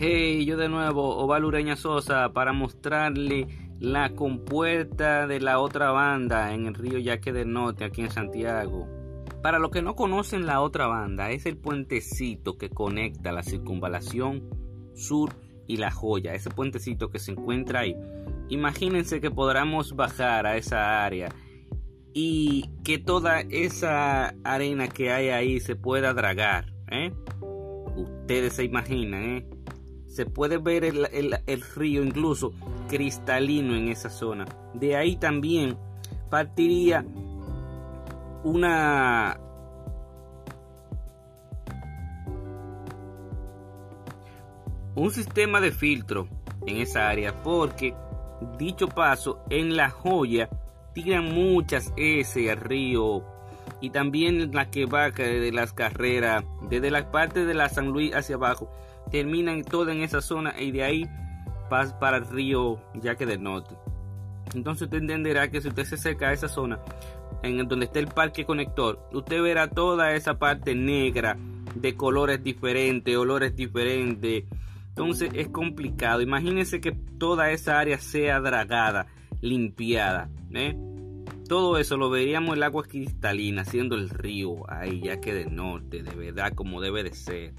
Hey, yo de nuevo, Oval Ureña Sosa, para mostrarle la compuerta de la otra banda en el río Yaque del Norte, aquí en Santiago. Para los que no conocen la otra banda, es el puentecito que conecta la circunvalación sur y la joya, ese puentecito que se encuentra ahí. Imagínense que podamos bajar a esa área y que toda esa arena que hay ahí se pueda dragar. ¿eh? Ustedes se imaginan, ¿eh? Se puede ver el, río incluso cristalino en esa zona. De ahí también partiría una un sistema de filtro en esa área porque dicho paso en la joya tiran muchas S al río y también la que va de las carreras desde la parte de la San Luis hacia abajo terminan todo en esa zona y de ahí pasa para el río Yaque del Norte. Entonces usted entenderá que si usted se acerca a esa zona, en donde está el parque conector, usted verá toda esa parte negra de colores diferentes, olores diferentes. Entonces es complicado. Imagínense que toda esa área sea dragada, limpiada. ¿eh? Todo eso lo veríamos el agua cristalina, siendo el río ahí, ya que del norte, de verdad, como debe de ser.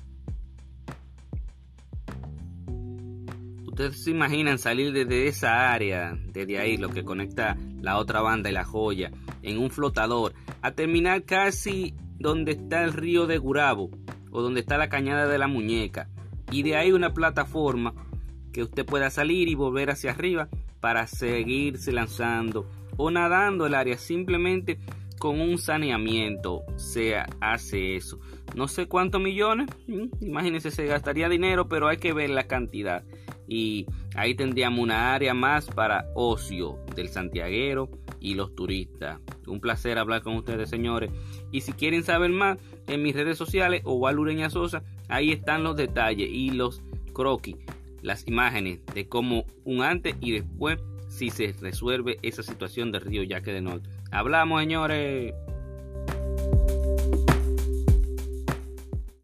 Ustedes se imaginan salir desde esa área, desde ahí, lo que conecta la otra banda y la joya, en un flotador, a terminar casi donde está el río de Gurabo o donde está la cañada de la muñeca. Y de ahí una plataforma que usted pueda salir y volver hacia arriba para seguirse lanzando o nadando el área simplemente con un saneamiento se hace eso. No sé cuántos millones, imagínense, se gastaría dinero, pero hay que ver la cantidad y ahí tendríamos una área más para ocio del santiaguero y los turistas. Un placer hablar con ustedes, señores. Y si quieren saber más, en mis redes sociales o Ureña Sosa, ahí están los detalles y los croquis, las imágenes de cómo un antes y después si se resuelve esa situación del río Yaque de Norte. Hablamos, señores.